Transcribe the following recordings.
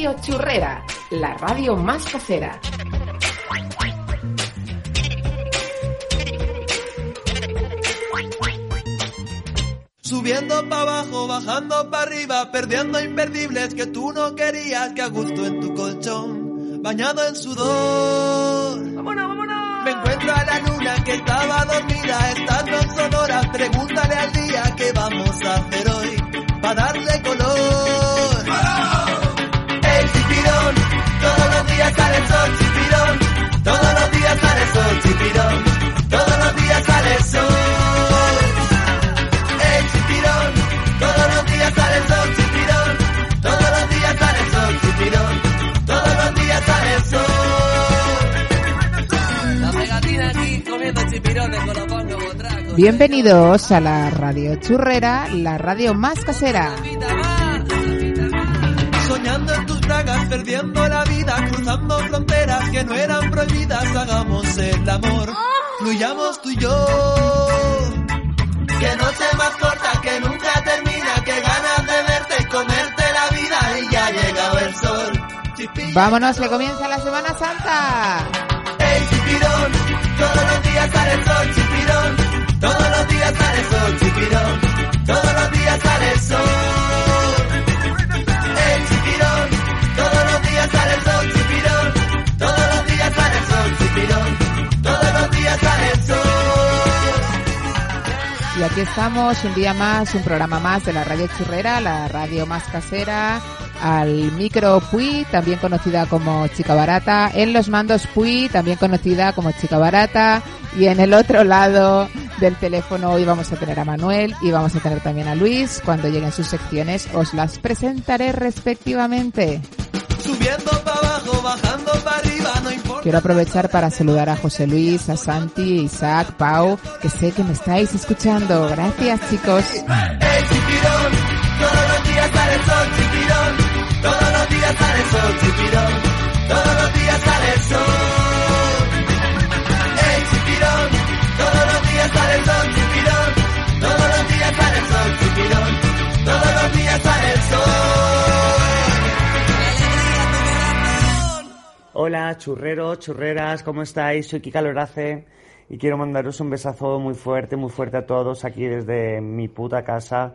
Radio Churrera, la radio más casera. Subiendo para abajo, bajando para arriba, perdiendo imperdibles que tú no querías, que a gusto en tu colchón, bañado en sudor. ¡Vámonos, vámonos! Me encuentro a la luna que estaba dormida, estando en Sonora, pregúntale al día qué vamos a hacer hoy, para darle color. Chipirón, todos los días sale el sol. El chipirón, todos los días sale el sol, chipirón, todos los días sale el sol, chipirón, todos los días sale el sol. La pegatina aquí comiendo chipirones con los pongos botracos. Bienvenidos a la Radio Churrera, la radio más casera. Soñando en tus bragas, perdiendo la vida, cruzando fronteras que no eran prohibidas, hagamos el amor, fluyamos tú y yo. Que noche más corta, que nunca termina, que ganas de verte y comerte la vida y ya ha llegado el sol. Chipirón, Vámonos, que comienza la Semana Santa. el chipirón, todos los días sale el sol, chipirón, todos los días sale el sol, chipirón, todos los días sale el sol. Y aquí estamos, un día más, un programa más de la Radio Churrera, la radio más casera, al micro Pui, también conocida como Chica Barata, en los mandos Pui, también conocida como Chica Barata, y en el otro lado del teléfono hoy vamos a tener a Manuel y vamos a tener también a Luis. Cuando lleguen sus secciones os las presentaré respectivamente. Subiendo para abajo, bajando para arriba, no importa. Quiero aprovechar para saludar a José Luis, a Santi, Isaac, Pau, que sé que me estáis escuchando. Gracias chicos. El chipirón, todos los días sale el sol, chipirón, todos los días sale el sol, chipirón, todos los días sale el sol. Hola, churreros, churreras, ¿cómo estáis? Soy Kika Lorace y quiero mandaros un besazo muy fuerte, muy fuerte a todos aquí desde mi puta casa,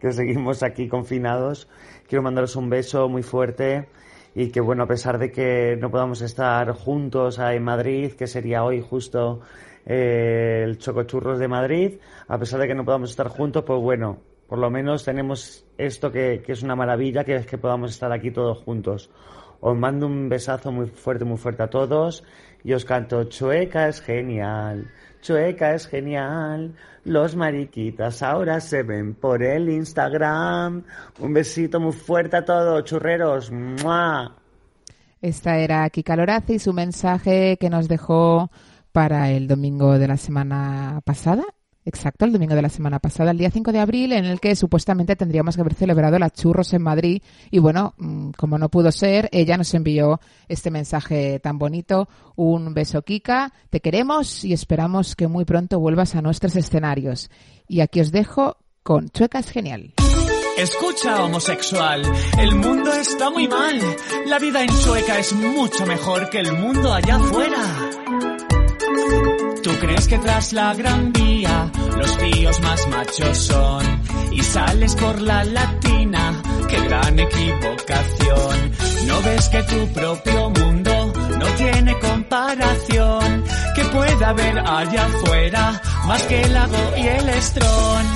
que seguimos aquí confinados. Quiero mandaros un beso muy fuerte y que, bueno, a pesar de que no podamos estar juntos en Madrid, que sería hoy justo eh, el Chocochurros de Madrid, a pesar de que no podamos estar juntos, pues bueno, por lo menos tenemos esto que es una maravilla, que es que podamos estar aquí todos juntos. Os mando un besazo muy fuerte, muy fuerte a todos y os canto Chueca es genial, Chueca es genial, los mariquitas ahora se ven por el Instagram. Un besito muy fuerte a todos, churreros. ¡Mua! Esta era Kika Lorace y su mensaje que nos dejó para el domingo de la semana pasada. Exacto, el domingo de la semana pasada, el día 5 de abril, en el que supuestamente tendríamos que haber celebrado las churros en Madrid. Y bueno, mm, como no pudo ser, ella nos envió este mensaje tan bonito. Un beso, Kika. Te queremos y esperamos que muy pronto vuelvas a nuestros escenarios. Y aquí os dejo con Chuecas Genial. Escucha, homosexual, el mundo está muy mal. La vida en Chueca es mucho mejor que el mundo allá afuera. Tú crees que tras la gran vía los tíos más machos son y sales por la latina, qué gran equivocación. No ves que tu propio mundo no tiene comparación, que puede haber allá afuera más que el lago y el estrón.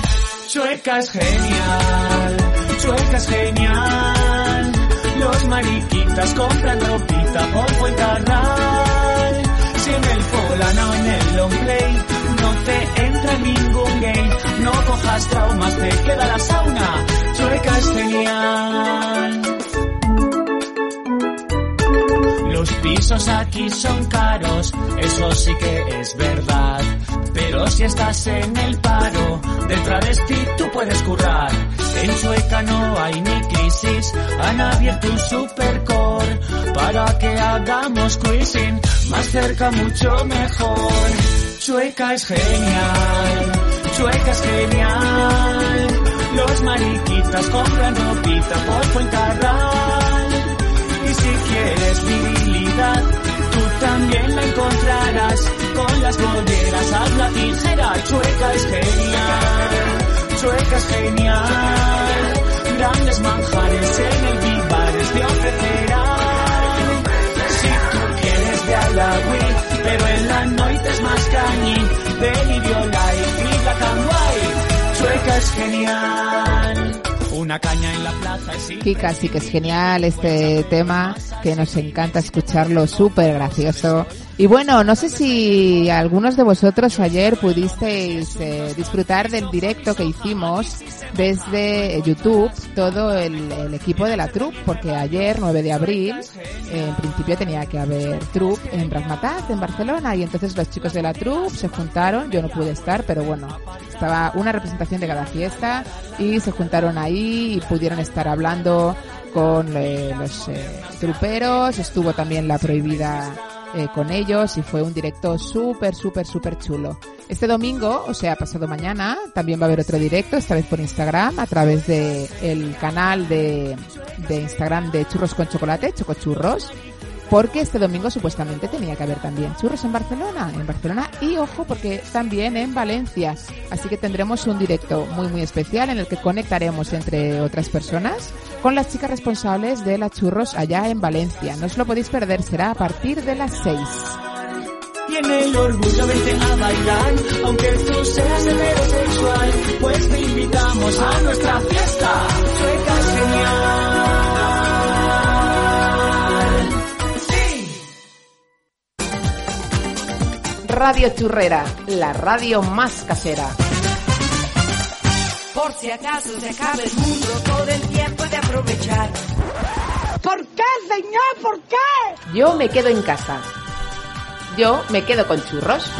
Chueca es genial, chueca es genial. Los mariquitas compran ropita por Fuencarral. Si en el polano, en el long play, no te entra ningún gay. No cojas traumas, te queda la sauna. Chueca es genial. Los pisos aquí son caros, eso sí que es verdad. Pero si estás en el paro, de travesti tú puedes currar. En Sueca no hay ni crisis, han abierto un supercore para que hagamos cruising más cerca mucho mejor. Chueca es genial, Chueca es genial. Los mariquitas compran ropita por Fuencarral. Y si quieres virilidad, tú también la encontrarás. Con las bolleras, haz la tijera, Chueca es genial. Chueca es genial. Grandes manjares en el Vivares te ofrecerán. De Alawi, pero en la noche es más cañi. Delirio life y and white. Chueca es genial. Una caña en la plaza es Kika sí que es genial este tema, que nos encanta escucharlo, súper gracioso. Y bueno, no sé si algunos de vosotros ayer pudisteis eh, disfrutar del directo que hicimos desde YouTube, todo el, equipo de la troupe, porque ayer, 9 de abril, en principio tenía que haber troupe en Razmataz, en Barcelona, y entonces los chicos de la troupe se juntaron, yo no pude estar, pero bueno, estaba una representación de cada fiesta y se juntaron ahí y pudieron estar hablando con eh, los eh, truperos, estuvo también la prohibida eh, con ellos y fue un directo súper, súper, súper chulo. Este domingo, o sea, pasado mañana, también va a haber otro directo, esta vez por Instagram, a través de el canal de, de Instagram de Churros con Chocolate, Chocochurros, porque este domingo supuestamente tenía que haber también churros en Barcelona, en Barcelona y ojo porque también en Valencia. Así que tendremos un directo muy muy especial en el que conectaremos entre otras personas con las chicas responsables de las churros allá en Valencia. No os lo podéis perder, será a partir de las 6. Y en el orgullo vente a bailar, aunque tú seas heterosexual, pues te invitamos a nuestra fiesta. Sueca es genial. Radio Churrera, la radio más casera. Por si acaso se acaba el mundo, todo el tiempo de aprovechar. ¿Por qué, señor? ¿Por qué? Yo me quedo en casa. Yo me quedo con churros.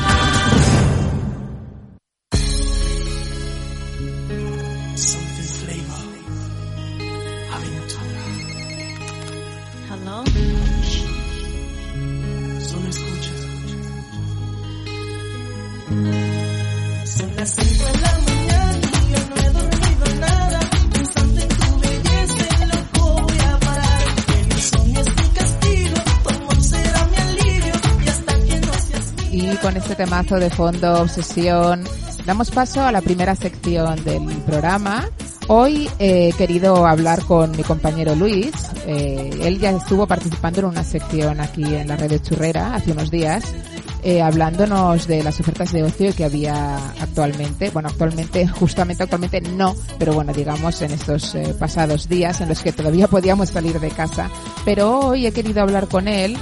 Temazo de fondo, obsesión, damos paso a la primera sección del programa. Hoy he querido hablar con mi compañero Luis. Eh, él ya estuvo participando en una sección aquí en la red de Churrera hace unos días, eh, hablándonos de las ofertas de ocio que había actualmente. Bueno, actualmente, justamente actualmente no, pero bueno, digamos en estos eh, pasados días en los que todavía podíamos salir de casa. Pero hoy he querido hablar con él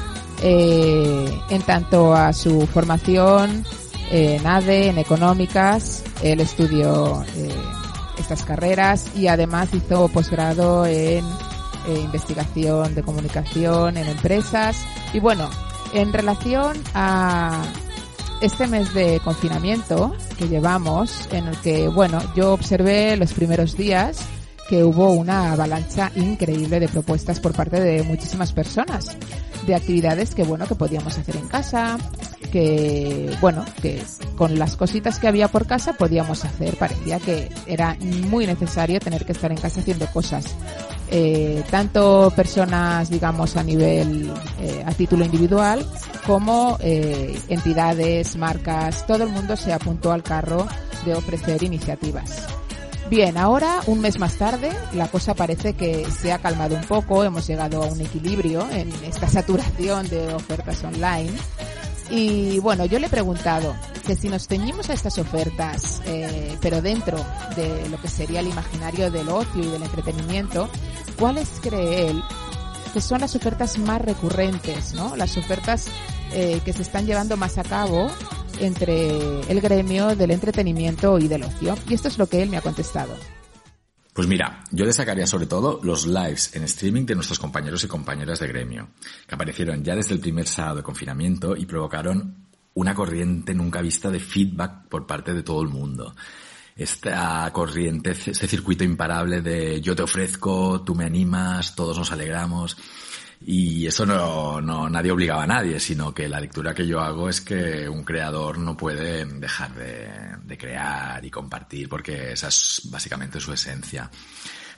eh, en tanto a su formación en ADE, en económicas, él estudió eh, estas carreras y además hizo posgrado en eh, investigación de comunicación en empresas. Y bueno, en relación a este mes de confinamiento que llevamos, en el que, bueno, yo observé los primeros días que hubo una avalancha increíble de propuestas por parte de muchísimas personas, de actividades que, bueno, que podíamos hacer en casa, que, bueno, que con las cositas que había por casa podíamos hacer. Parecía que era muy necesario tener que estar en casa haciendo cosas. Eh, tanto personas, digamos, a nivel, eh, a título individual, como eh, entidades, marcas, todo el mundo se apuntó al carro de ofrecer iniciativas. Bien, ahora, un mes más tarde, la cosa parece que se ha calmado un poco, hemos llegado a un equilibrio en esta saturación de ofertas online. Y bueno, yo le he preguntado que si nos ceñimos a estas ofertas, eh, pero dentro de lo que sería el imaginario del ocio y del entretenimiento, ¿cuáles cree él que son las ofertas más recurrentes, ¿no? Las ofertas eh, que se están llevando más a cabo entre el gremio del entretenimiento y del ocio. Y esto es lo que él me ha contestado. Pues mira, yo destacaría sobre todo los lives en streaming de nuestros compañeros y compañeras de gremio, que aparecieron ya desde el primer sábado de confinamiento y provocaron una corriente nunca vista de feedback por parte de todo el mundo. Esta corriente, este circuito imparable de yo te ofrezco, tú me animas, todos nos alegramos. Y eso no, no, nadie obligaba a nadie, sino que la lectura que yo hago es que un creador no puede dejar de, de crear y compartir, porque esa es básicamente su esencia.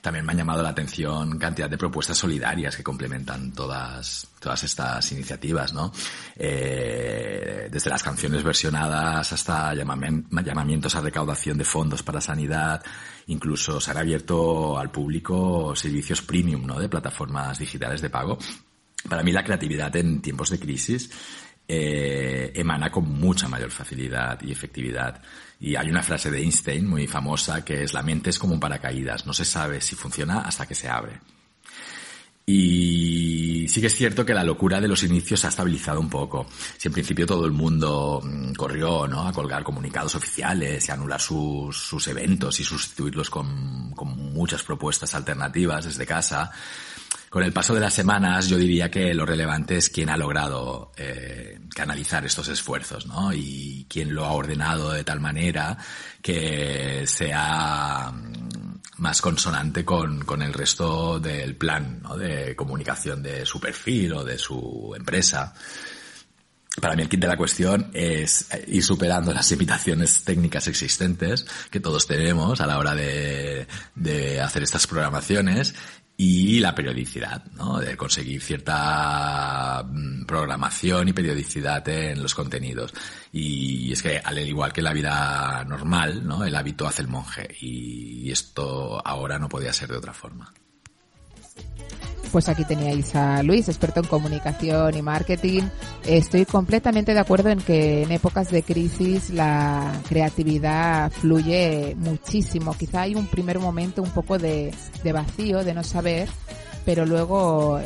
También me han llamado la atención cantidad de propuestas solidarias que complementan todas, todas estas iniciativas, ¿no? Eh, desde las canciones versionadas hasta llamamientos a recaudación de fondos para sanidad, incluso se han abierto al público servicios premium, ¿no? De plataformas digitales de pago. Para mí la creatividad en tiempos de crisis eh, emana con mucha mayor facilidad y efectividad. Y hay una frase de Einstein muy famosa que es la mente es como un paracaídas, no se sabe si funciona hasta que se abre. Y sí que es cierto que la locura de los inicios se ha estabilizado un poco. Si en principio todo el mundo mm, corrió ¿no? a colgar comunicados oficiales y anular sus, sus eventos y sustituirlos con, con muchas propuestas alternativas desde casa, con el paso de las semanas yo diría que lo relevante es quién ha logrado eh, canalizar estos esfuerzos, ¿no? Y quién lo ha ordenado de tal manera que sea mm, más consonante con, el resto del plan ¿no? de comunicación de su perfil o de su empresa. Para mí el kit de la cuestión es ir superando las limitaciones técnicas existentes que todos tenemos a la hora de hacer estas programaciones y la periodicidad, ¿no? De conseguir cierta mm, programación y periodicidad en los contenidos. Y es que al igual que la vida normal, ¿no? El hábito hace el monje y esto ahora no podía ser de otra forma. Pues aquí teníais a Luis, experto en comunicación y marketing. Estoy completamente de acuerdo en que en épocas de crisis la creatividad fluye muchísimo. Quizá hay un primer momento un poco de, de vacío, de no saber, pero luego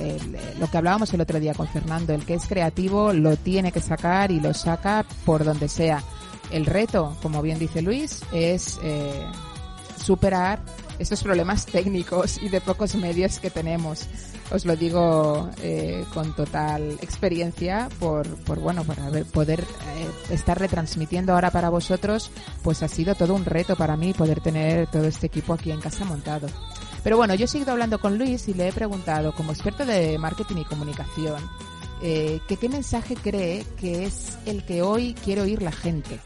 lo que hablábamos el otro día con Fernando, el que es creativo lo tiene que sacar y lo saca por donde sea. El reto, como bien dice Luis, es eh, superar estos problemas técnicos y de pocos medios que tenemos. Os lo digo eh, con total experiencia por, por bueno, por poder eh, estar retransmitiendo ahora para vosotros, pues ha sido todo un reto para mí poder tener todo este equipo aquí en casa montado. Pero bueno, yo he seguido hablando con Luis y le he preguntado, como experto de marketing y comunicación, eh, qué mensaje cree que es el que hoy quiere oír la gente.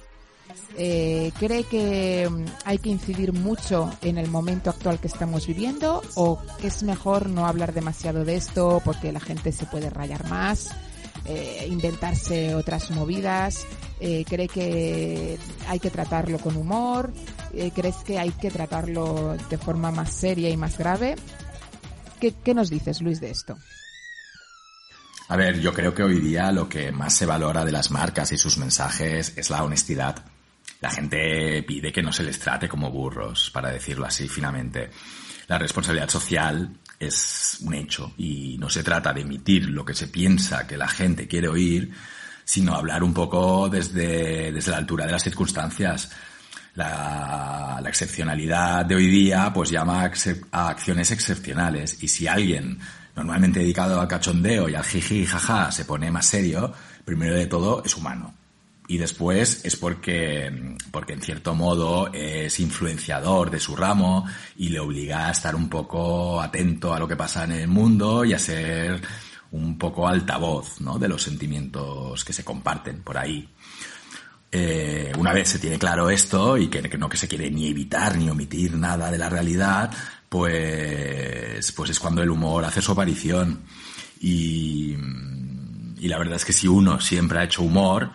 Eh, ¿Cree que mm, hay que incidir mucho en el momento actual que estamos viviendo o que es mejor no hablar demasiado de esto porque la gente se puede rayar más, eh, inventarse otras movidas? Eh, ¿Cree que hay que tratarlo con humor? ¿Crees que hay que tratarlo de forma más seria y más grave? ¿Qué, qué nos dices, Luis, de esto? A ver, yo creo que hoy día lo que más se valora de las marcas y sus mensajes es la honestidad. La gente pide que no se les trate como burros, para decirlo así finamente. La responsabilidad social es un hecho y no se trata de emitir lo que se piensa que la gente quiere oír, sino hablar un poco desde, desde la altura de las circunstancias. La, excepcionalidad de hoy día pues llama a, acciones excepcionales y si alguien normalmente dedicado al cachondeo y al jiji jaja se pone más serio, primero de todo es humano. Y después es porque, porque en cierto modo es influenciador de su ramo y le obliga a estar un poco atento a lo que pasa en el mundo y a ser un poco altavoz ¿no? de los sentimientos que se comparten por ahí. Eh, una vez se tiene claro esto y que, no que se quiere ni evitar ni omitir nada de la realidad, pues, pues es cuando el humor hace su aparición. Y, y la verdad es que si uno siempre ha hecho humor,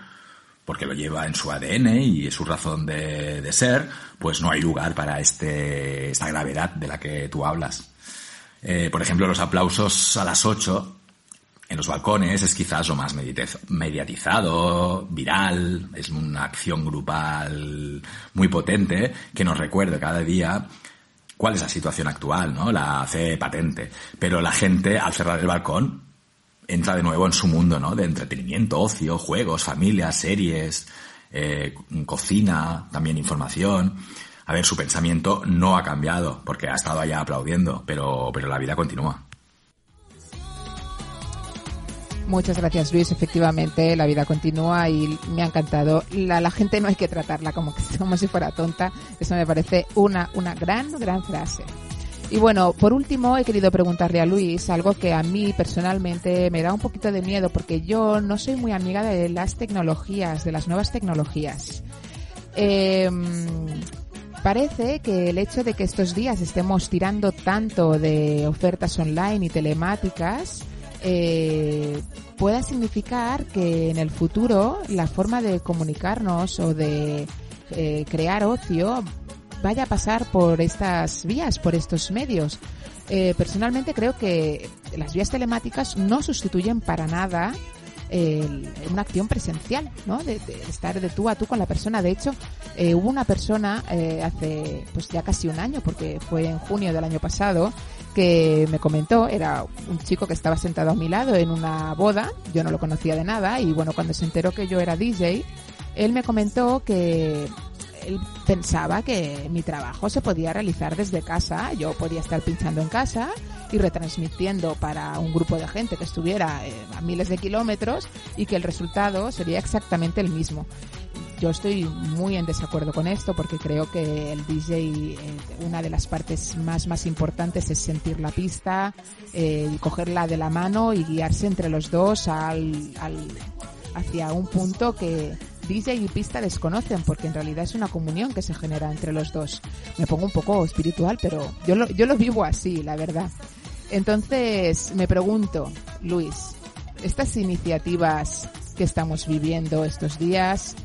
porque lo lleva en su ADN y es su razón de, ser, pues no hay lugar para este, esta gravedad de la que tú hablas. Eh, por ejemplo, los aplausos a las 8 en los balcones es quizás lo más mediatizado, viral, es una acción grupal muy potente que nos recuerda cada día cuál es la situación actual, ¿no? La hace patente. Pero la gente, al cerrar el balcón, entra de nuevo en su mundo, ¿no? De entretenimiento, ocio, juegos, familias, series, eh, cocina, también información. A ver, su pensamiento no ha cambiado, porque ha estado allá aplaudiendo, pero, pero la vida continúa. Muchas gracias Luis, efectivamente la vida continúa y me ha encantado. La, la gente no hay que tratarla como, como si fuera tonta, eso me parece una, una gran, gran frase. Y bueno, por último he querido preguntarle a Luis algo que a mí personalmente me da un poquito de miedo porque yo no soy muy amiga de las tecnologías, de las nuevas tecnologías. Eh, parece que el hecho de que estos días estemos tirando tanto de ofertas online y telemáticas eh, pueda significar que en el futuro la forma de comunicarnos o de eh, crear ocio vaya a pasar por estas vías, por estos medios. Eh, personalmente creo que las vías telemáticas no sustituyen para nada una acción presencial, ¿no? De, de estar de tú a tú con la persona. De hecho, eh, hubo una persona eh, hace pues ya casi un año, porque fue en junio del año pasado, que me comentó, era un chico que estaba sentado a mi lado en una boda, yo no lo conocía de nada, y bueno, cuando se enteró que yo era DJ, él me comentó que él pensaba que mi trabajo se podía realizar desde casa, yo podía estar pinchando en casa y retransmitiendo para un grupo de gente que estuviera eh, a miles de kilómetros y que el resultado sería exactamente el mismo. Yo estoy muy en desacuerdo con esto porque creo que el DJ, eh, una de las partes más, más importantes es sentir la pista, eh, cogerla de la mano y guiarse entre los dos al, al, hacia un punto que DJ y pista desconocen porque en realidad es una comunión que se genera entre los dos. Me pongo un poco espiritual, pero yo lo, yo lo vivo así, la verdad. Entonces, me pregunto, Luis, estas iniciativas que estamos viviendo estos días,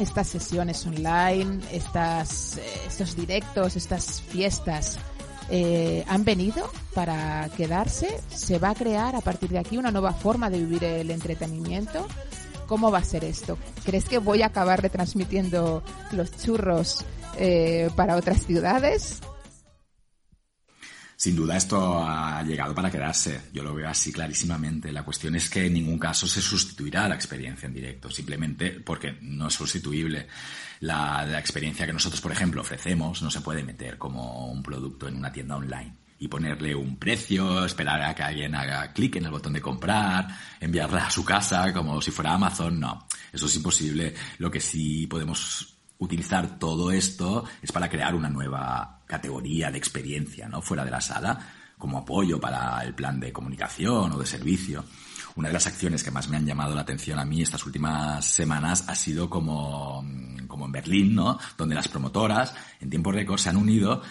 estas sesiones online, estas, eh, estos directos, estas fiestas, eh, han venido para quedarse. ¿Se va a crear a partir de aquí una nueva forma de vivir el entretenimiento? ¿Cómo va a ser esto? ¿Crees que voy a acabar retransmitiendo los churros eh, para otras ciudades? Sin duda esto ha llegado para quedarse, yo lo veo así clarísimamente. La cuestión es que en ningún caso se sustituirá la experiencia en directo, simplemente porque no es sustituible. La, la experiencia que nosotros, por ejemplo, ofrecemos no se puede meter como un producto en una tienda online y ponerle un precio, esperar a que alguien haga clic en el botón de comprar, enviarla a su casa como si fuera Amazon. No, eso es imposible. Lo que sí podemos utilizar todo esto es para crear una nueva categoría de experiencia, ¿no? Fuera de la sala, como apoyo para el plan de comunicación o de servicio. Una de las acciones que más me han llamado la atención a mí estas últimas semanas ha sido como, como en Berlín, ¿no? Donde las promotoras en tiempo récord se han unido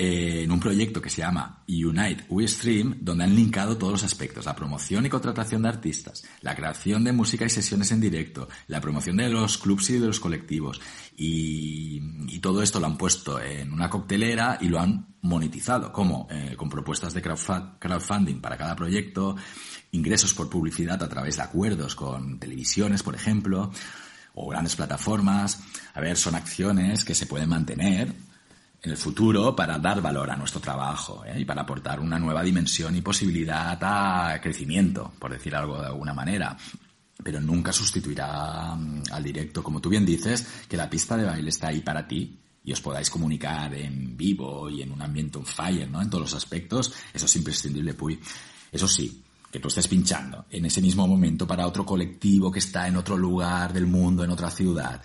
eh, en un proyecto que se llama Unite We Stream, donde han linkado todos los aspectos, la promoción y contratación de artistas, la creación de música y sesiones en directo, la promoción de los clubs y de los colectivos, y, todo esto lo han puesto en una coctelera y lo han monetizado, como eh, con propuestas de crowdfunding para cada proyecto, ingresos por publicidad a través de acuerdos con televisiones, por ejemplo, o grandes plataformas. A ver, son acciones que se pueden mantener en el futuro para dar valor a nuestro trabajo ¿eh? y para aportar una nueva dimensión y posibilidad a crecimiento, por decir algo de alguna manera. Pero nunca sustituirá mm, al directo, como tú bien dices, que la pista de baile está ahí para ti y os podáis comunicar en vivo y en un ambiente on fire, ¿no? En todos los aspectos, eso es imprescindible, Puy. Eso sí, que tú estés pinchando en ese mismo momento para otro colectivo que está en otro lugar del mundo, en otra ciudad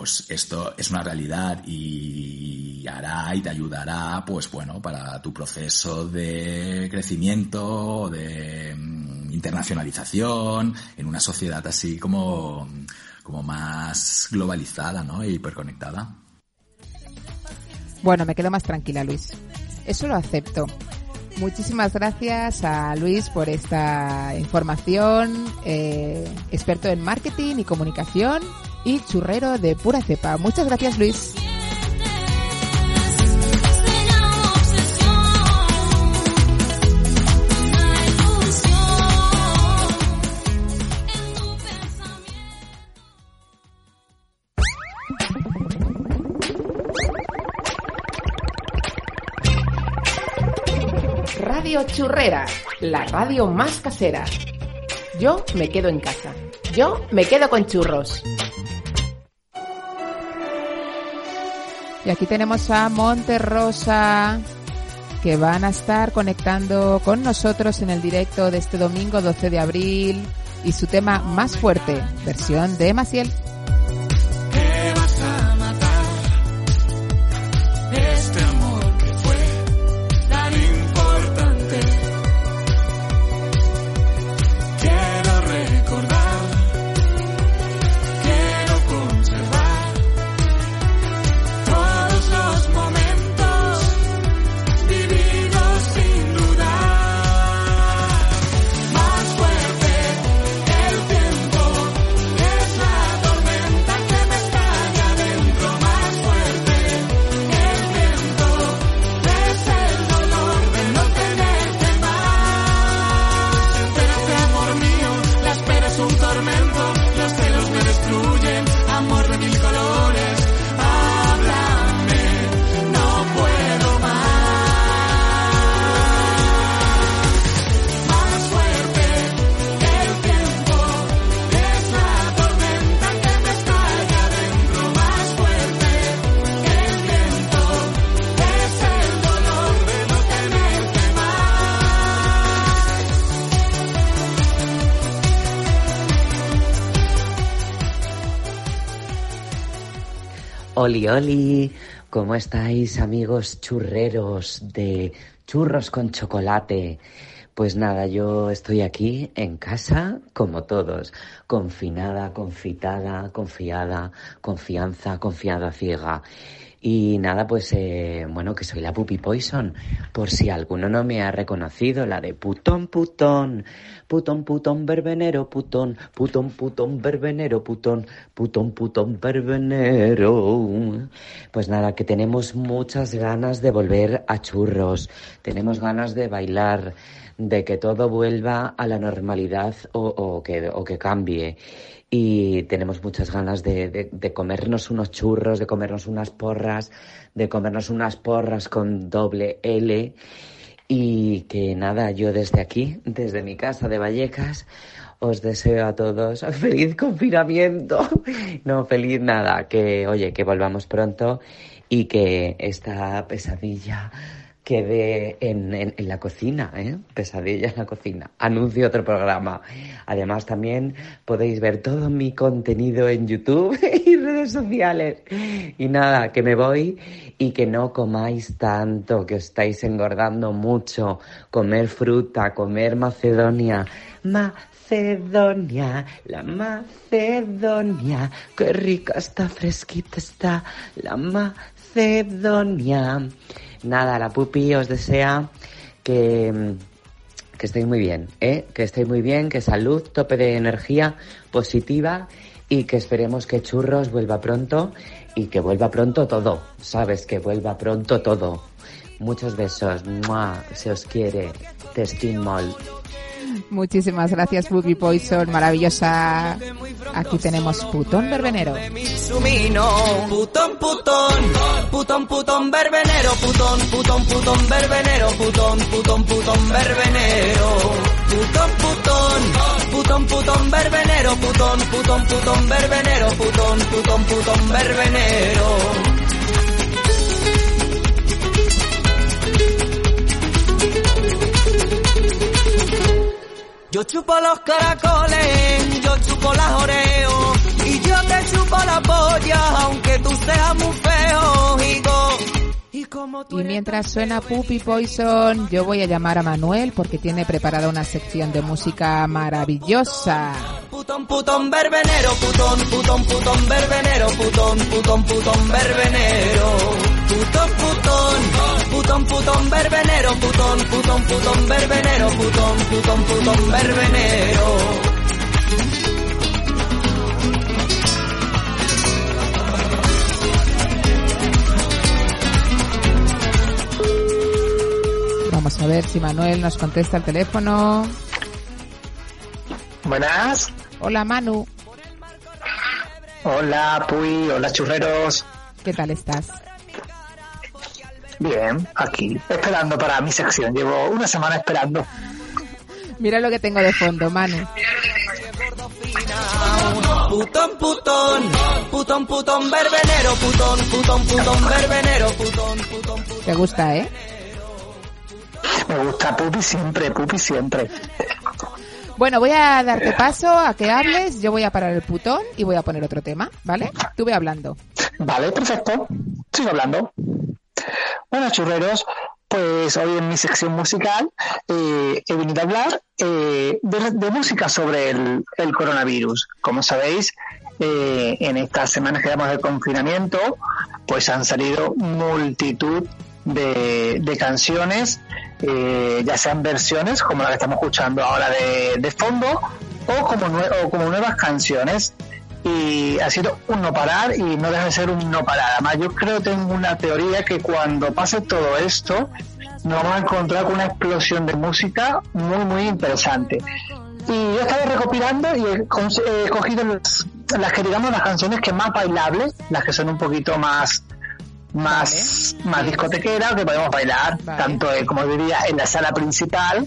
pues esto es una realidad y hará y te ayudará, pues bueno, para tu proceso de crecimiento, de mm, internacionalización, en una sociedad así como, como más globalizada, ¿no? Hiperconectada. Bueno, me quedo más tranquila, Luis. Eso lo acepto. Muchísimas gracias a Luis por esta información, eh, experto en marketing y comunicación y churrero de pura cepa. Muchas gracias, Luis. Radio Churrera, la radio más casera. Yo me quedo en casa. Yo me quedo con churros. Y aquí tenemos a Monterrosa, que van a estar conectando con nosotros en el directo de este domingo 12 de abril y su tema más fuerte, versión de Maciel. Oli, oli, ¿cómo estáis amigos churreros de churros con chocolate? Pues nada, yo estoy aquí en casa como todos, confinada, confitada, confiada, confianza, confiada ciega. Y nada, pues eh, bueno, que soy la Puppy Poison, por si alguno no me ha reconocido, la de putón, putón, putón, putón, verbenero, putón, putón, putón, verbenero, putón, putón, putón, verbenero. Pues nada, que tenemos muchas ganas de volver a churros, tenemos ganas de bailar, de que todo vuelva a la normalidad o, que, o que cambie y tenemos muchas ganas de, de, de, comernos unos churros, de comernos unas porras, de comernos unas porras con doble L. Y que nada, yo desde aquí, desde mi casa de Vallecas, os deseo a todos feliz confinamiento. No, feliz nada, que oye, que volvamos pronto y que esta pesadilla quede en, en, la cocina, ¿eh? Pesadilla en la cocina. Anuncio otro programa. Además, también podéis ver todo mi contenido en YouTube y sociales. Y nada, que me voy y que no comáis tanto, que os estáis engordando mucho. Comer fruta, comer Macedonia. Macedonia, la Macedonia, qué rica está, fresquita está la Macedonia. Nada, la pupi os desea que, que estéis muy bien, ¿eh? que estéis muy bien, que salud, tope de energía positiva y que esperemos que Churros vuelva pronto y que vuelva pronto todo, sabes, que vuelva pronto todo. Muchos besos, ¡Mua! se os quiere, testimol. Muchísimas gracias, Boogie Poison, maravillosa. Aquí tenemos Putón Verbenero. Putón, putón, putón, putón, verbenero, putón, putón, putón, verbenero, putón, putón, putón, verbenero. Putón, putón, putón, putón, verbenero, putón, putón, putón, verbenero, putón, putón, putón, verbenero. Yo chupo los caracoles, yo chupo las oreos y yo te chupo la polla, aunque tú seas muy feo. Y, como y mientras suena Puppy Poison, yo voy a llamar a Manuel porque tiene preparada una sección de música maravillosa. Putón, putón, verbenero, putón, putón, putón, verbenero, putón, putón, putón, verbenero. Putón, putón, putón, putón, verbenero, putón, putón, putón, verbenero, putón, putón, putón, verbenero. A ver si Manuel nos contesta el teléfono. Buenas. Hola Manu. Hola Puy, hola churreros. ¿Qué tal estás? Bien, aquí, esperando para mi sección. Llevo una semana esperando. Mira lo que tengo de fondo, Manu. Putón, putón, putón, putón, verbenero, putón, putón, putón, verbenero, putón, putón, putón. Te gusta, ¿eh? Me gusta Pupi siempre, Pupi siempre. Bueno, voy a darte paso a que hables, yo voy a parar el putón y voy a poner otro tema, ¿vale? Tú ve hablando. Vale, perfecto. Sigo hablando. Bueno, churreros, pues hoy en mi sección musical eh, he venido a hablar eh, de, de música sobre el, el coronavirus. Como sabéis, eh, en estas semanas que llevamos de confinamiento, pues han salido multitud de, de canciones, eh, ya sean versiones como la que estamos escuchando ahora de, fondo, o como, o como nuevas canciones. Y ha sido un no parar y no deja de ser un no parar. Además, yo creo, tengo una teoría que cuando pase todo esto, nos vamos a encontrar con una explosión de música muy, muy interesante. Y yo he estado recopilando y he, cogido las que digamos las canciones que más bailables, las que son un poquito más más, más discotequeras, que podemos bailar, tanto eh, como diría en la sala principal,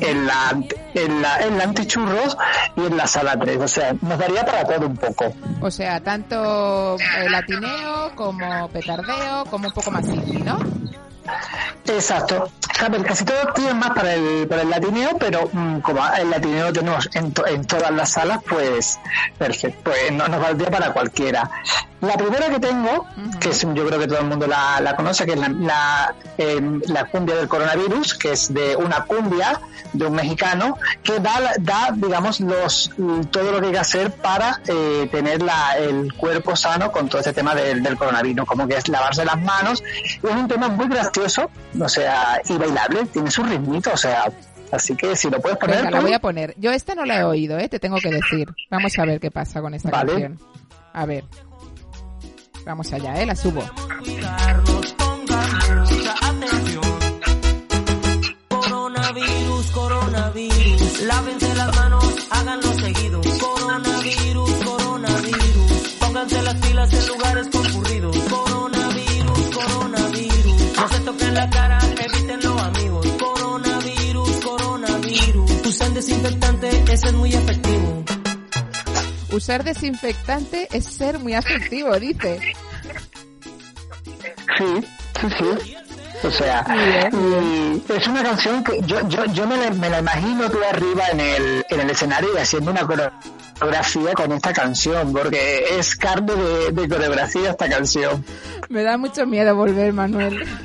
en la en la, en la antichurros y en la sala 3. O sea, nos daría para todo un poco. O sea, tanto eh, latineo como petardeo, como un poco más indie, ¿no? Exacto. Casi todos tienen más para el, para el latineo, pero mm, como el latineo tenemos en, to- en todas las salas, pues perfecto, pues no, nos valdría para cualquiera. La primera que tengo, que es, yo creo que todo el mundo la, la conoce, que es la, la, em, la cumbia del coronavirus, que es de una cumbia de un mexicano, que da, da digamos, los todo lo que hay que hacer para eh, tener la, el cuerpo sano con todo este tema del, del coronavirus, como que es lavarse las manos. Es un tema muy gracioso, o sea, y bailable, tiene su ritmito, o sea, así que si lo puedes poner... Venga, la voy a poner. Yo esta no la he oído, ¿eh? Te tengo que decir. Vamos a ver qué pasa con esta Vale. canción. A ver. Vamos allá, ¿eh? La subo. Coronavirus, coronavirus, lávense las manos, háganlo seguido. Desinfectante, es muy efectivo. Usar desinfectante es ser muy afectivo, dice. Sí, sí, sí. O sea, y es una canción que yo, yo, yo me, la, me la imagino tú arriba en el, en el escenario y haciendo una coreografía con esta canción, porque es carne de, de coreografía esta canción. Me da mucho miedo volver, Manuel.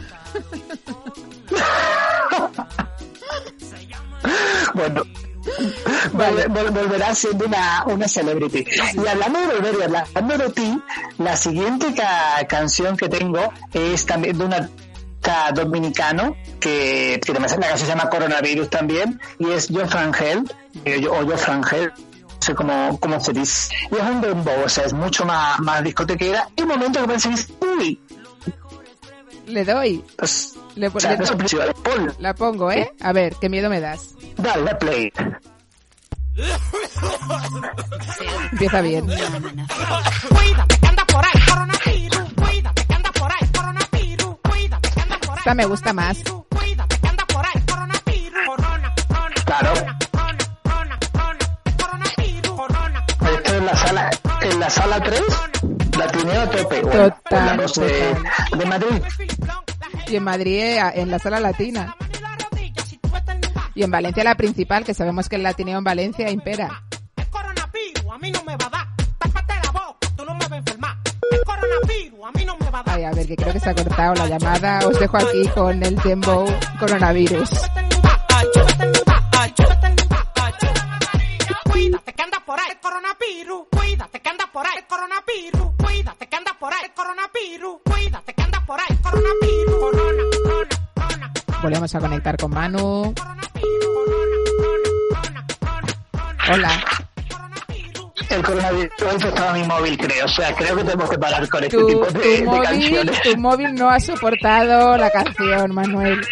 Bueno, vol- vol- volverá siendo una, una celebrity. Y hablando de volver y hablando de ti, la siguiente ca- canción que tengo es también de un artista dominicano que, que la canción se llama Coronavirus también y es John Frangel eh, o John Frangel no sé cómo, cómo se dice. Y es un dembow o sea es mucho más, más discotequera. Y un momento que pensé uy Le doy. pues, Le, o sea, le no la pongo, ¿eh? A ver, qué miedo me das. dale play Empieza bien. Cuídate que anda por ahí, coronavirus. Cuídate que anda por ahí, coronavirus. Cuídate que anda por ahí. Esta me gusta más. Cuídate que anda por ahí, coronavirus. Corona, corona, claro corona, corona, coronavirus. Corona, Esto en la sala, en la sala 3, latineo a tope. la total. de Madrid. Y en Madrid, eh, en la sala latina. Y en Valencia la principal, que sabemos que el latineo en Valencia impera. Ay, a ver, que creo que se ha cortado la llamada. Os dejo aquí con el tembo coronavirus. Cuídate que anda por ahí el coronavirus. Cuídate que anda por ahí el coronavirus. Cuídate que anda por ahí el coronavirus. Cuídate que anda por ahí el coronavirus. Corona, corona, Volvemos a conectar con Manu. Hola. El coronavirus ha infectado mi móvil, creo. O sea, creo que tenemos que parar con este Tu, tipo de, tu de móvil, canciones. tu móvil no ha soportado la canción, Manuel.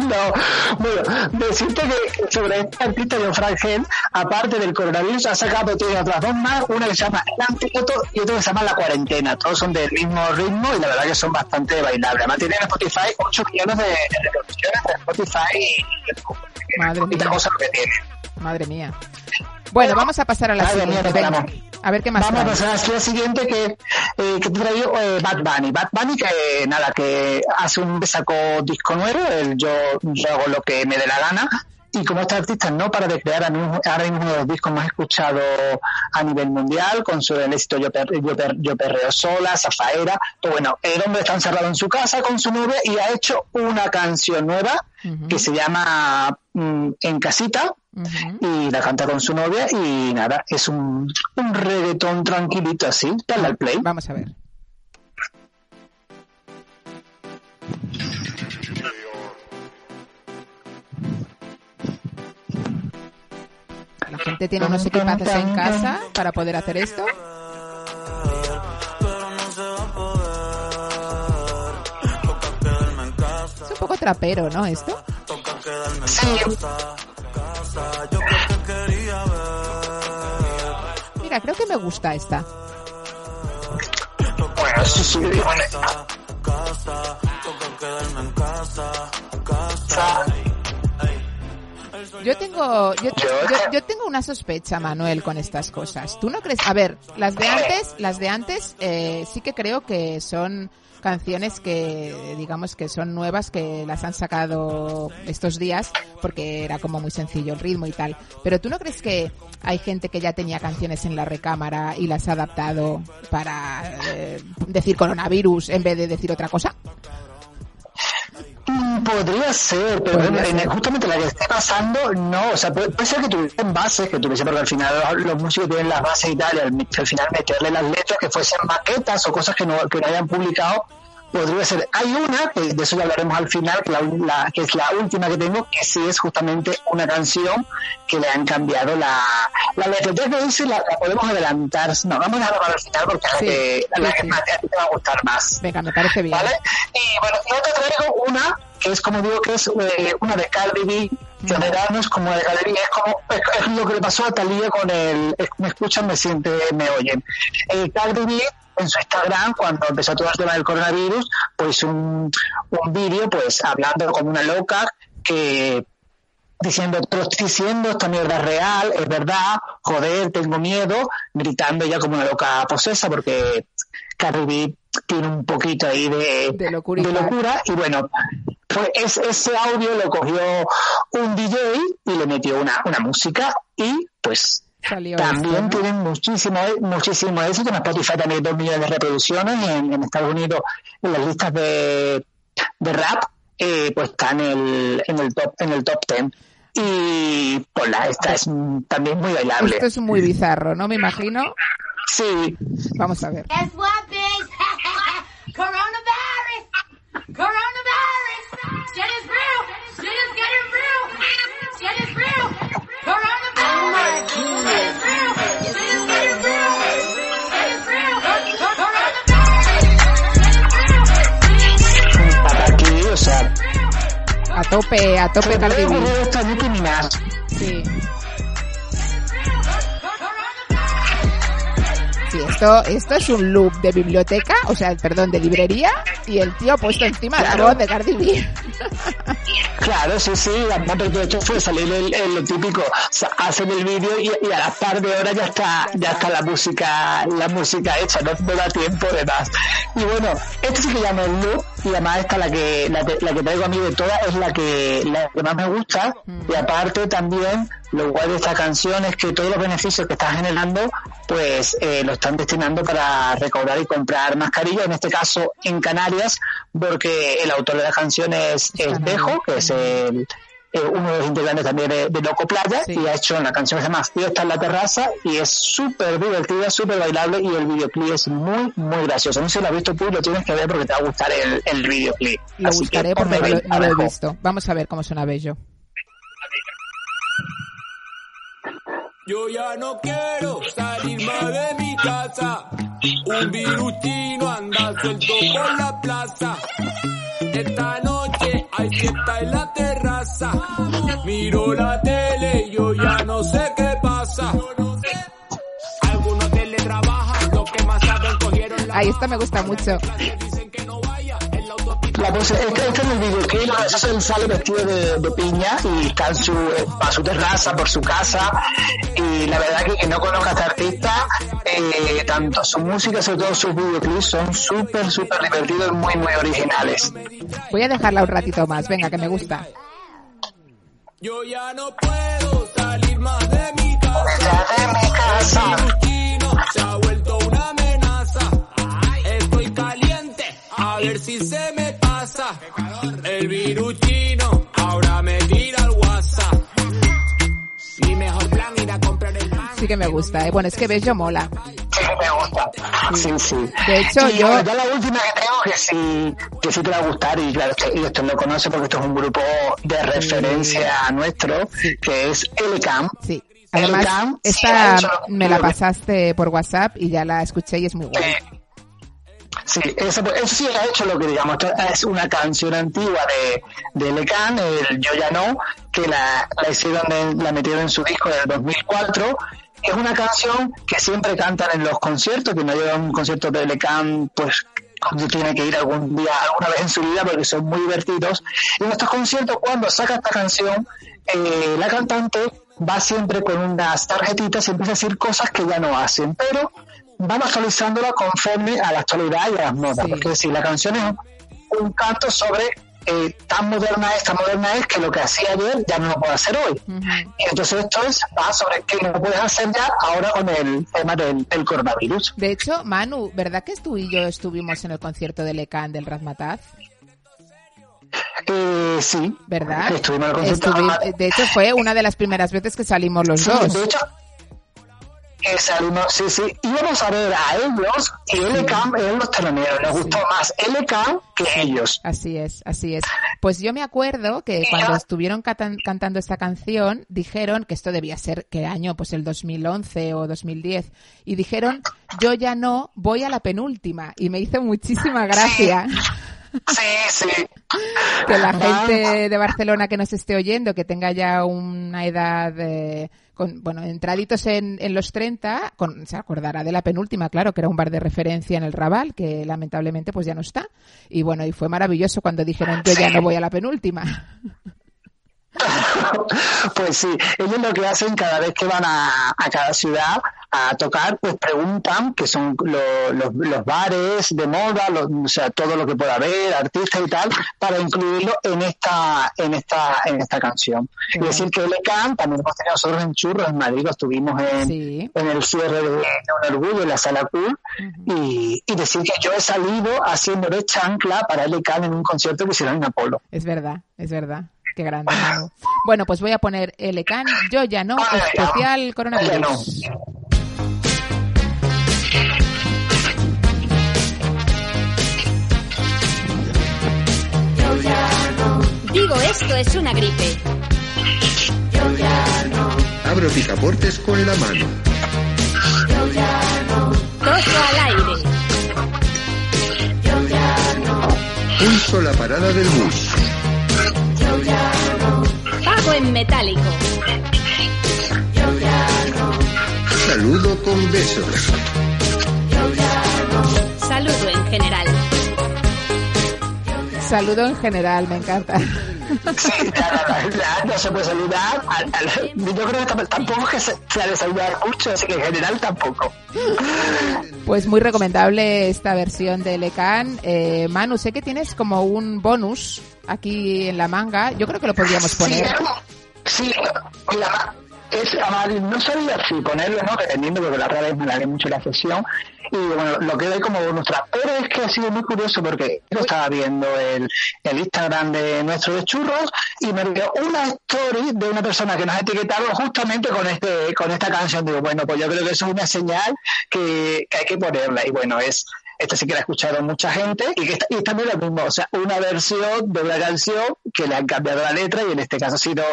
No, bueno, decirte que sobre este artista de Frangel, aparte del coronavirus, ha sacado tiene otras dos más, una que se llama El Antídoto y otra que se llama La Cuarentena. Todos son del mismo ritmo y la verdad que son bastante bailables. Además tienen en Spotify 8 millones de, de reproducciones de Spotify y Madre mía. cosa que tiene. Madre mía. Bueno, vamos a pasar a la Madre mía, siguiente. tramo. a ver qué más Vamos a pasar a la siguiente que, eh, que traído eh, Bad Bunny. Bad Bunny que nada, que hace un sacó disco nuevo, el yo, yo hago lo que me dé la gana. Y como este artista no para de crear, ahora mismo uno de los discos más escuchados a nivel mundial, con su el éxito Yo, Per- yo, Per- yo Perreo Sola, Zafaera. Pues bueno, el hombre está encerrado en su casa con su novia y ha hecho una canción nueva que se llama mm, En Casita y la canta con su novia y nada, es un, un reggaetón tranquilito así. Dale al play. Vamos a ver. Gente tiene unos equipazos en casa para poder hacer esto. Es un poco trapero, ¿no? Esto. Mira, creo que me gusta esta. Bueno, sí, sí, bueno. Yo tengo, yo, yo- yo tengo una sospecha, Manuel, con estas cosas. ¿Tú no crees? A ver, las de antes, las de antes, eh, sí que creo que son canciones que, digamos, que son nuevas, que las han sacado estos días, porque era como muy sencillo el ritmo y tal. Pero ¿tú no crees que hay gente que ya tenía canciones en la recámara y las ha adaptado para eh, decir coronavirus en vez de decir otra cosa? Podría ser, pero en- ser. justamente la que esté pasando, no. O sea, puede, puede ser que tuviesen bases, que tuviese, porque al final los, los músicos tienen las bases y tal, y al, al final meterle las letras que fuesen maquetas o cosas que no, que no hayan publicado, podría ser. Hay una, que de eso ya hablaremos al final, que, la, la- que es la última que tengo, que sí es justamente una canción que le han cambiado la, la letra. Ya que dice, la, la podemos adelantar. No, vamos a dejarla para el final porque es la Sí, que, la que sí. más- te va a gustar más. Venga, me parece bien. ¿Vale? Y bueno, yo te traigo una que es como digo que es eh, una de Cardi B, es como de B, es como es, es lo que le pasó a Talía con el es- me escuchan, me sienten, me oyen. Eh, Cardi B en su Instagram, cuando empezó todo el tema del coronavirus, pues un, un vídeo pues hablando como una loca que diciendo, estoy diciendo, esta mierda es real, es verdad, joder, tengo miedo, gritando ya como una loca posesa porque Cardi B tiene un poquito ahí de, De locura. y bueno, pues es- ese audio lo cogió un DJ y le metió una, una música y pues Salió también esto, ¿no? tienen muchísimo, muchísimo éxito. En Spotify también dos millones de reproducciones y en, en Estados Unidos en las listas de, de rap eh, pues está en el, en el top en el top ten y pues la, esta es también muy bailable. Esto es muy bizarro, ¿no? Me imagino. Sí. Vamos a ver. Guess what, bitch? Coronavirus! Coronavirus! A tope, a tope Minaj. Sí. Sí, esto, esto es un loop de biblioteca, o sea, perdón, de librería, y el tío ha puesto encima la Claro. voz de Cardi B. Claro, sí, sí, de hecho fue salir el, el- lo típico, sa- hacen el vídeo y, y a las par de horas ya está, ya está la música, la música hecha, no, no da tiempo de más. Y bueno, esto sí que llama el loop, y además esta la que, la, que- la que traigo a mí de todas es la que, la que más me gusta, y aparte también lo guay de esta canción es que todos los beneficios que está generando, pues eh, lo están destinando para recaudar y comprar mascarillas, en este caso en Canarias, porque el autor de la canción es, es Dejo, que es el, eh, uno de los integrantes también de, de Loco Playa, y ha hecho una canción que se llama Fiesta en la terraza, y es súper divertida, súper bailable, y el videoclip es muy, muy gracioso. No sé si lo has visto tú, lo tienes que ver porque te va a gustar el, el videoclip. Lo Así buscaré que porque no lo, no lo he visto. Vamos a ver cómo suena bello. Yo ya no quiero salir más de mi casa. Un virus chino anda suelto por la plaza. Esta noche hay fiesta en la terraza. Miro la tele, yo ya no sé qué pasa. Algunos teletrabajan, los que más saben cogieron la Ahí esta me gusta mucho. La pose, este, este es el videoclip, a veces él sale vestido de, de piña y está en su, a su terraza, por su casa. Y la verdad que quien no conozca a este artista, eh, tanto su música, sobre todo sus videoclips, son súper, súper divertidos muy, muy originales. Voy a dejarla un ratito más, venga, que me gusta. Yo ya no puedo salir más de mi casa. de mi casa. El virutino ahora me tira al WhatsApp. Mi mejor plan ir a comprar el pan. Sí que me gusta, ¿eh? Bueno, es que Bello mola. Sí, me gusta. Sí, sí. De hecho, Y yo- bueno, ya la última que tengo que sí, que sí te va a gustar, y claro, y esto lo conoce porque esto es un grupo de referencia nuestro, que es LCAM. Sí. Además, sí, esta me la que- pasaste por WhatsApp y ya la escuché y es muy buena. Sí, eso, sí ha hecho lo que digamos, es una canción antigua de, de Lecan, el Yo Ya No, que la, la hicieron, la metieron en su disco del 2004. Es una canción que siempre cantan en los conciertos, que no llega a un concierto de Lecan, pues tiene que ir algún día, alguna vez en su vida, porque son muy divertidos. Y en estos conciertos, cuando saca esta canción, eh, la cantante va siempre con unas tarjetitas y empieza a decir cosas que ya no hacen, pero van actualizándola conforme a la actualidad y a las modas, porque si la canción es un, canto sobre eh, tan moderna es, tan moderna es que lo que hacía ayer ya no lo puede hacer hoy. Y entonces esto es va sobre que no puedes hacer ya ahora con el tema del, del coronavirus. De hecho, Manu, ¿verdad que tú y yo estuvimos en el concierto de Lecan del Razmataz? Eh, sí. ¿Verdad? Estuvimos en el concierto Estuvi- de Razmataz. de hecho, fue una de las primeras veces que salimos los Sí, dos. de hecho, sí, sí, íbamos a ver a ellos y LCAM eran los teloneros, nos gustó más LCAM que ellos. Así es, así es. Pues yo me acuerdo que cuando estuvieron catan- cantando esta canción, dijeron que esto debía ser, ¿qué año? Pues el 2011 o 2010. Y dijeron, yo ya no, voy a la penúltima. Y me hizo muchísima gracia. Sí, sí. que la gente de Barcelona que nos esté oyendo, que tenga ya una edad, eh, con, bueno, entraditos en, en los 30, con, se acordará de la penúltima, claro, que era un bar de referencia en el Raval, que lamentablemente pues ya no está. Y bueno, y fue maravilloso cuando dijeron, yo ya no voy a la penúltima. Pues sí, ellos lo que hacen cada vez que van a, a cada ciudad a tocar, pues preguntan que son lo- los, los bares de moda, los- o sea, todo lo que pueda haber, artistas y tal, para incluirlo en esta en esta en esta canción. Y decir que LCAN también hemos tenido nosotros en Churros en Madrid, estuvimos en, en el cierre de, de Un Orgullo, en la Sala Cool, y, y decir que yo he salido haciendo de chancla para LCAN en un concierto que hicieron en Apolo. Es verdad, es verdad. Qué grande. Manu. Bueno, pues voy a poner el ECAN, yo ya no, especial coronavirus. Yo ya no. Digo, esto es una gripe. Yo ya no. Abro picaportes con la mano. Yo ya no. Toso al aire. Yo ya no. Pulso la parada del bus. En metálico. Yo ya no. Saludo con besos. Yo ya no. Saludo en general. Saludo en general, me encanta. Sí, no se puede saludar. al- al- yo creo que tam- tampoco es que se, se ha de saludar mucho, así que en general tampoco. Pues muy recomendable esta versión de Lecan. Eh, Manu, sé que tienes como un bonus aquí en la manga. Yo creo que lo podríamos poner. Sí, la, es, además, no sabía si ponerlo no, dependiendo, porque la otra vez me la mucho la sesión. Y bueno, lo quedé como bonus track. Pero es que ha sido muy curioso porque yo estaba viendo el, el Instagram de nuestro de churros y me dio una story de una persona que nos ha etiquetado justamente con este con esta canción. Digo, bueno, pues yo creo que eso es una señal que hay que ponerla. Y bueno, es esta sí que la ha escuchado mucha gente y que está- y también lo mismo, o sea, una versión de una canción que le han cambiado la letra y en este caso ha sido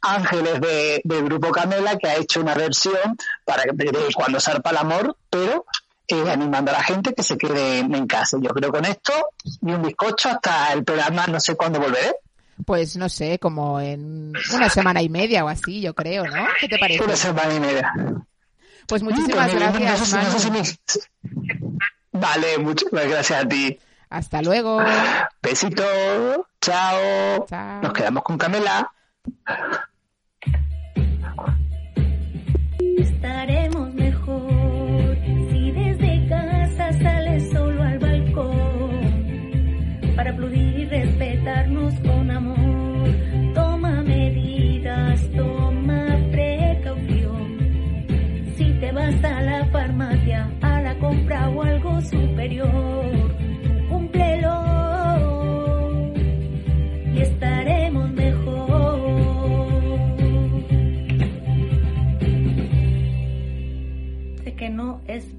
Ángeles de, del grupo Camela que ha hecho una versión para de cuando zarpa el amor, pero eh, animando a la gente que se quede en casa. Yo creo con esto ni un bizcocho hasta el programa no sé cuándo volveré. Pues no sé, como en una semana y media o así, yo creo, ¿no? ¿Qué te parece? Una semana y media. Pues muchísimas Pues, sé gracias, no Vale, muchas gracias a ti. Hasta luego. Besito. Chao. Nos quedamos con Camela. Estaremos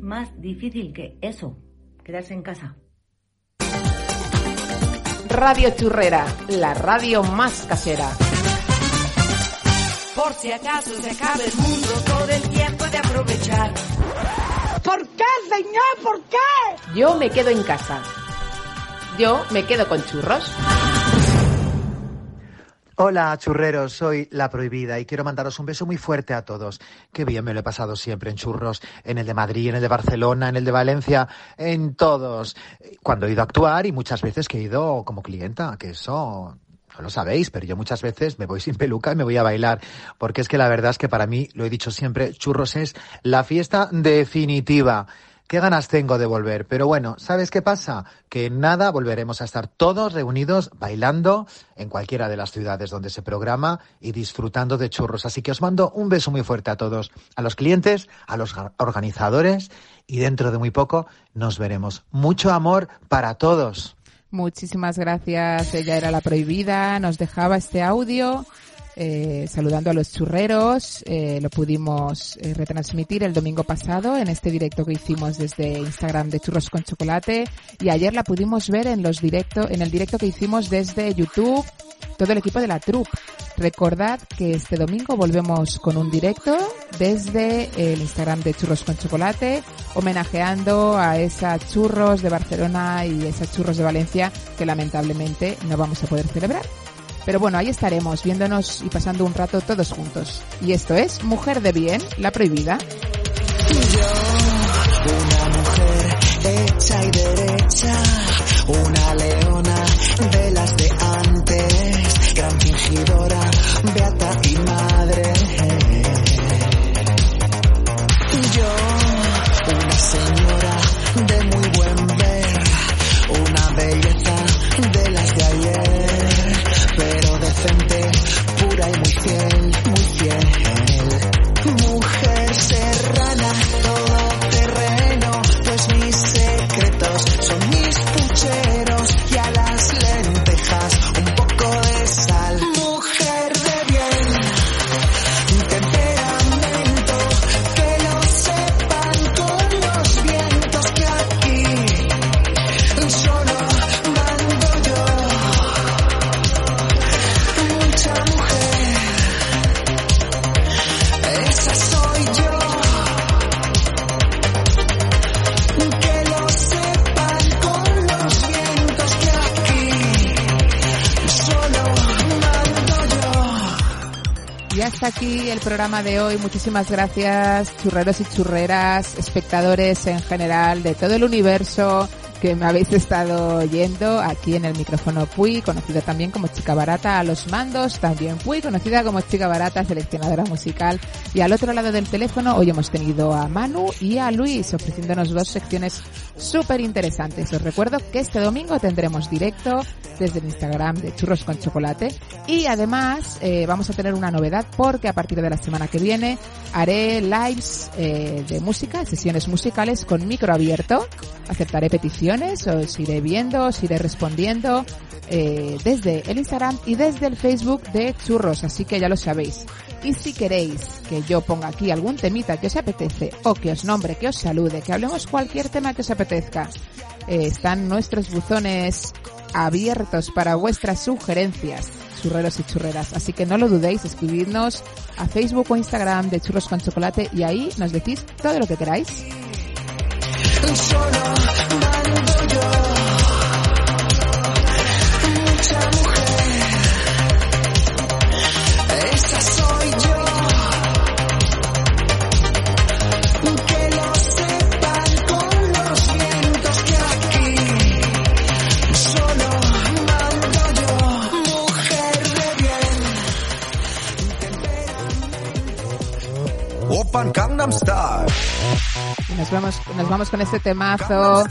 más difícil que eso, quedarse en casa. Radio Churrera, la radio más casera. Por si acaso se acaba el mundo, todo el tiempo de aprovechar. ¿Por qué, señor? ¿Por qué? Yo me quedo en casa. Yo me quedo con churros. Hola, churreros, soy La Prohibida y quiero mandaros un beso muy fuerte a todos. Qué bien me lo he pasado siempre en churros, en el de Madrid, en el de Barcelona, en el de Valencia, en todos. Cuando he ido a actuar y muchas veces que he ido como clienta, que eso no lo sabéis, pero yo muchas veces me voy sin peluca y me voy a bailar, porque es que la verdad es que para mí, lo he dicho siempre, churros es la fiesta definitiva. Qué ganas tengo de volver, pero bueno, ¿sabes qué pasa? Que en nada volveremos a estar todos reunidos bailando en cualquiera de las ciudades donde se programa y disfrutando de churros. Así que os mando un beso muy fuerte a todos, a los clientes, a los ga- organizadores y dentro de muy poco nos veremos. Mucho amor para todos. Muchísimas gracias. Ella era la prohibida. Nos dejaba este audio eh, saludando a los churreros. Eh, lo pudimos eh, retransmitir el domingo pasado en este directo que hicimos desde Instagram de Churros con Chocolate y ayer la pudimos ver en los directo, en el directo que hicimos desde YouTube. Todo el equipo de la troupe. Recordad que este domingo volvemos con un directo desde el Instagram de Churros con Chocolate, homenajeando a esas churros de Barcelona y esas churros de Valencia que lamentablemente no vamos a poder celebrar. Pero bueno, ahí estaremos viéndonos y pasando un rato todos juntos. Y esto es Mujer de Bien, la prohibida. Una mujer y derecha, una leona de antes, programa de hoy. Muchísimas gracias, churreros y churreras, espectadores en general de todo el universo que me habéis estado oyendo aquí en el micrófono Puy, conocida también como Chica Barata, a los mandos también Puy, conocida como Chica Barata, seleccionadora musical. Y al otro lado del teléfono hoy hemos tenido a Manu y a Luis ofreciéndonos dos secciones súper interesantes. Os recuerdo que este domingo tendremos directo desde el Instagram de Churros con Chocolate y además eh, vamos a tener una novedad porque a partir de la semana que viene haré lives eh, de música, sesiones musicales con micro abierto. Aceptaré peticiones, os iré viendo, os iré respondiendo eh, desde el Instagram y desde el Facebook de Churros, así que ya lo sabéis. Y si queréis que yo ponga aquí algún temita que os apetece o que os nombre, que os salude, que hablemos cualquier tema que os apetezca, eh, están nuestros buzones abiertos para vuestras sugerencias, churreros y churreras. Así que no lo dudéis, escribidnos a Facebook o Instagram de Churros con Chocolate y ahí nos decís todo lo que queráis. Nos vamos, nos vamos con este temazo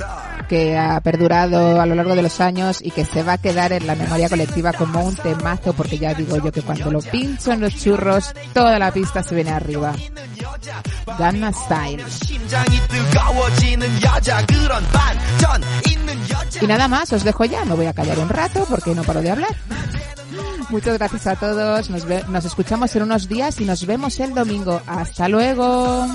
que ha perdurado a lo largo de los años y que se va a quedar en la memoria colectiva como un temazo porque ya digo yo que cuando lo pincho en los churros toda la pista se viene arriba. Gangnam Style. Y nada más, os dejo ya, me voy a callar un rato porque no paro de hablar. Muchas gracias a todos, nos, escuchamos en unos días y nos vemos el domingo. Hasta luego.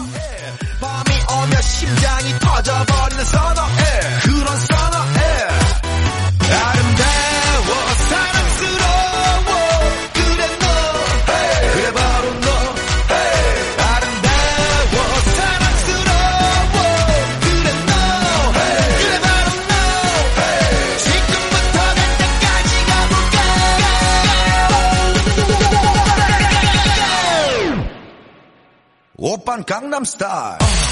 I'm star.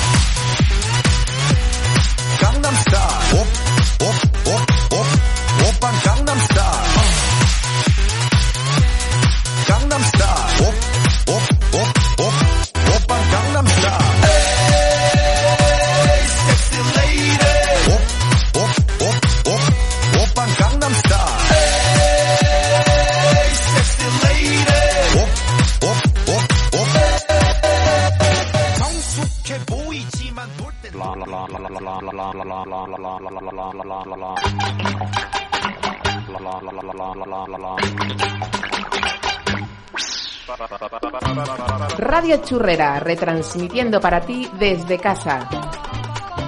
Churrera, retransmitiendo para ti desde casa.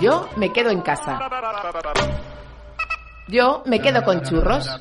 Yo me quedo en casa. Yo me quedo con churros.